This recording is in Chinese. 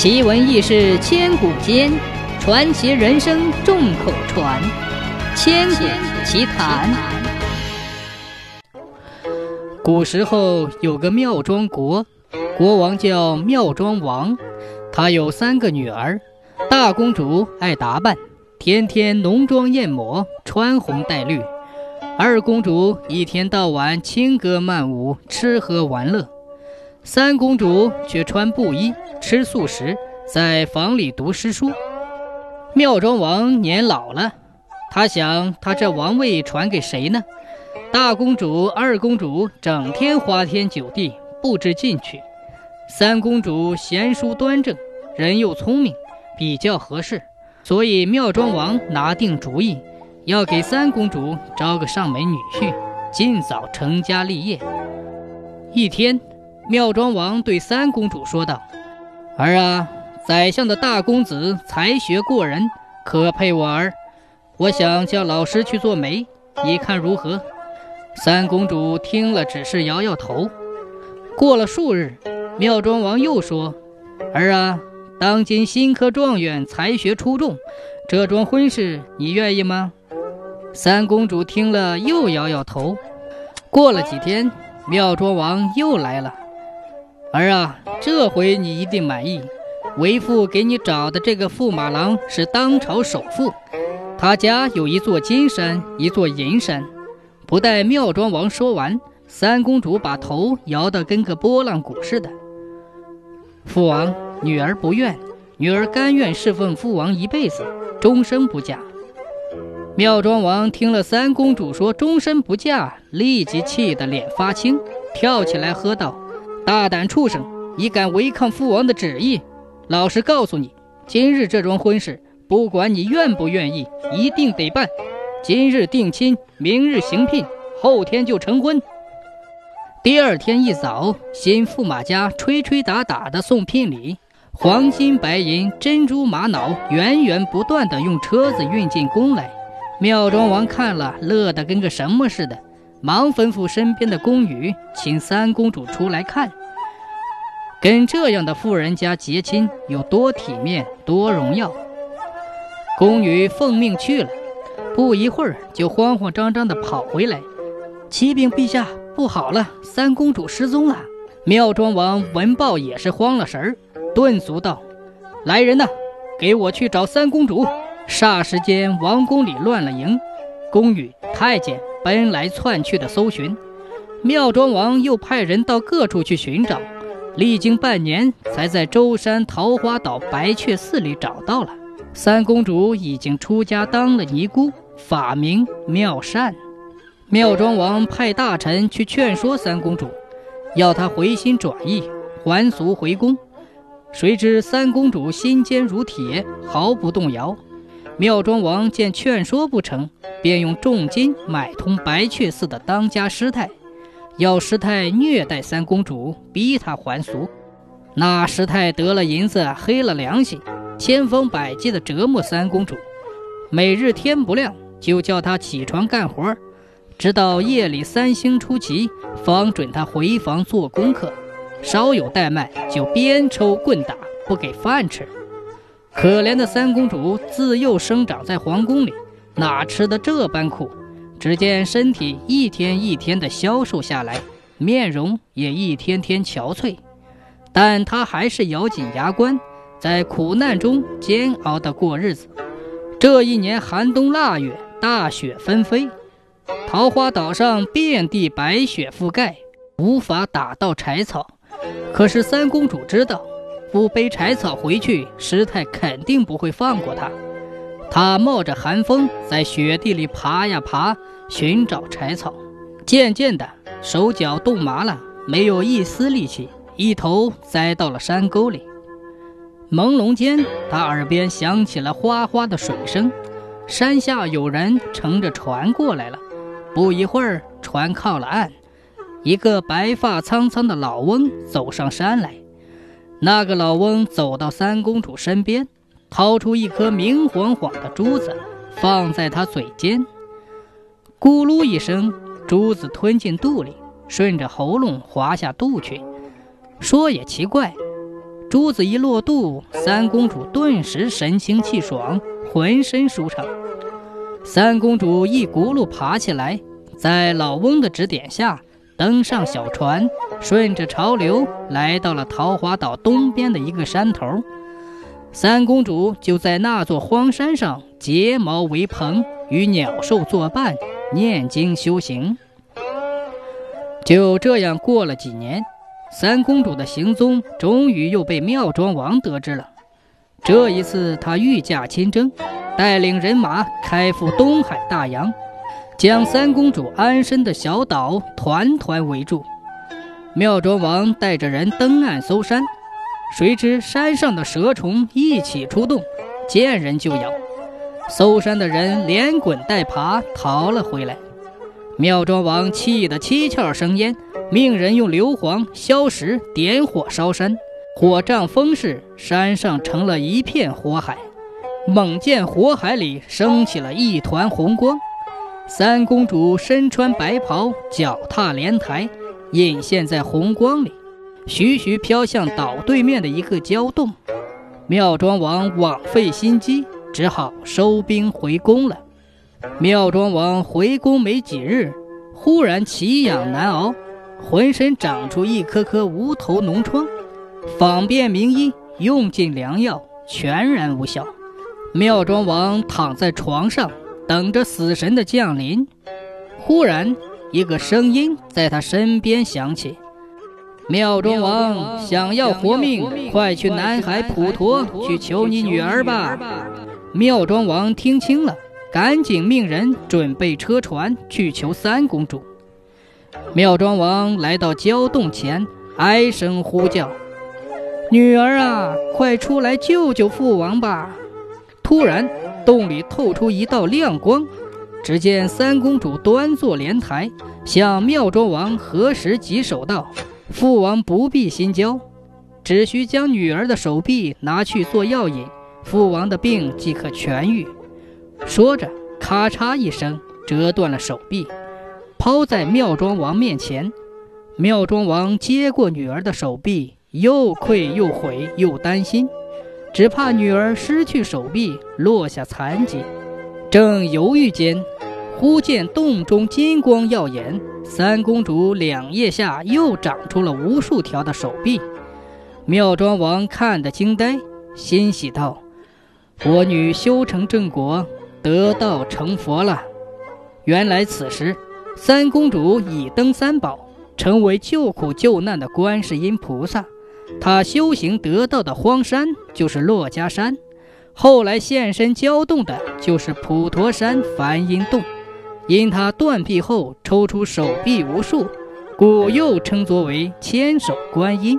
奇闻异事千古间，传奇人生众口传。千古奇谈。古时候有个妙庄国，国王叫妙庄王，他有三个女儿。大公主爱打扮，天天浓妆艳抹，穿红戴绿；二公主一天到晚轻歌曼舞，吃喝玩乐；三公主却穿布衣，吃素食，在房里读诗书。妙庄王年老了，他想，他这王位传给谁呢？大公主、二公主整天花天酒地，不知进取；三公主贤淑端正，人又聪明。比较合适，所以妙庄王拿定主意，要给三公主招个上门女婿，尽早成家立业。一天，妙庄王对三公主说道：“儿啊，宰相的大公子才学过人，可配我儿。我想叫老师去做媒，你看如何？”三公主听了，只是摇摇头。过了数日，妙庄王又说：“儿啊。”当今新科状元才学出众，这桩婚事你愿意吗？三公主听了又摇摇头。过了几天，妙庄王又来了。儿啊，这回你一定满意。为父给你找的这个驸马郎是当朝首富，他家有一座金山，一座银山。不待妙庄王说完，三公主把头摇得跟个拨浪鼓似的。父王。女儿不愿，女儿甘愿侍奉父王一辈子，终生不嫁。妙庄王听了三公主说终身不嫁，立即气得脸发青，跳起来喝道：“大胆畜生，你敢违抗父王的旨意！老实告诉你，今日这桩婚事，不管你愿不愿意，一定得办。今日定亲，明日行聘，后天就成婚。”第二天一早，新驸马家吹吹打打的送聘礼。黄金、白银、珍珠、玛瑙，源源不断的用车子运进宫来。妙庄王看了，乐得跟个什么似的，忙吩咐身边的宫女，请三公主出来看。跟这样的富人家结亲，有多体面，多荣耀。宫女奉命去了，不一会儿就慌慌张张地跑回来。启禀陛下，不好了，三公主失踪了。妙庄王闻报也是慌了神儿。顿足道：“来人呐，给我去找三公主！”霎时间，王宫里乱了营，宫女、太监奔来窜去的搜寻。妙庄王又派人到各处去寻找，历经半年，才在舟山桃花岛白雀寺里找到了三公主，已经出家当了尼姑，法名妙善。妙庄王派大臣去劝说三公主，要她回心转意，还俗回宫。谁知三公主心坚如铁，毫不动摇。妙庄王见劝说不成，便用重金买通白雀寺的当家师太，要师太虐待三公主，逼她还俗。那师太得了银子，黑了良心，千方百计地折磨三公主。每日天不亮，就叫她起床干活，直到夜里三星出奇，方准她回房做功课。稍有怠慢，就鞭抽棍打，不给饭吃。可怜的三公主自幼生长在皇宫里，哪吃得这般苦？只见身体一天一天的消瘦下来，面容也一天天憔悴。但她还是咬紧牙关，在苦难中煎熬的过日子。这一年寒冬腊月，大雪纷飞，桃花岛上遍地白雪覆盖，无法打到柴草。可是三公主知道，不背柴草回去，师太肯定不会放过她。她冒着寒风在雪地里爬呀爬，寻找柴草。渐渐的，手脚冻麻了，没有一丝力气，一头栽到了山沟里。朦胧间，他耳边响起了哗哗的水声，山下有人乘着船过来了。不一会儿，船靠了岸。一个白发苍苍的老翁走上山来，那个老翁走到三公主身边，掏出一颗明晃晃的珠子，放在她嘴尖，咕噜一声，珠子吞进肚里，顺着喉咙滑下肚去。说也奇怪，珠子一落肚，三公主顿时神清气爽，浑身舒畅。三公主一咕噜爬起来，在老翁的指点下，登上小船，顺着潮流来到了桃花岛东边的一个山头。三公主就在那座荒山上结茅为棚，与鸟兽作伴，念经修行。就这样过了几年，三公主的行踪终于又被妙庄王得知了。这一次，他御驾亲征，带领人马开赴东海大洋，将三公主安身的小岛团团围住。妙庄王带着人登岸搜山。谁知山上的蛇虫一起出动，见人就咬。搜山的人连滚带爬逃了回来。妙庄王气得七窍生烟，命人用硫磺、硝石点火烧山，火仗风势，山上成了一片火海。猛见火海里升起了一团红光，三公主身穿白袍，脚踏莲台，隐现在红光里。徐徐飘向岛对面的一个礁洞，妙庄王枉费心机，只好收兵回宫了。妙庄王回宫没几日，忽然奇痒难熬，浑身长出一颗颗无头脓疮，访遍名医，用尽良药，全然无效。妙庄王躺在床上，等着死神的降临。忽然，一个声音在他身边响起。妙庄王想要活命，快去南海普陀去求你女儿吧。妙庄王听清了，赶紧命人准备车船去求三公主。妙庄王来到礁洞前，哀声呼叫：“女儿啊，快出来救救父王吧！”突然，洞里透出一道亮光，只见三公主端坐莲台，向妙庄王合十稽首道。父王不必心焦，只需将女儿的手臂拿去做药引，父王的病即可痊愈。说着，咔嚓一声，折断了手臂，抛在妙庄王面前。妙庄王接过女儿的手臂，又愧又悔又担心，只怕女儿失去手臂，落下残疾。正犹豫间，忽见洞中金光耀眼，三公主两腋下又长出了无数条的手臂。妙庄王看得惊呆，欣喜道：“我女修成正果，得道成佛了。”原来此时，三公主已登三宝，成为救苦救难的观世音菩萨。她修行得道的荒山就是珞珈山，后来现身交洞的就是普陀山梵音洞。因她断臂后抽出手臂无数，故又称作为千手观音。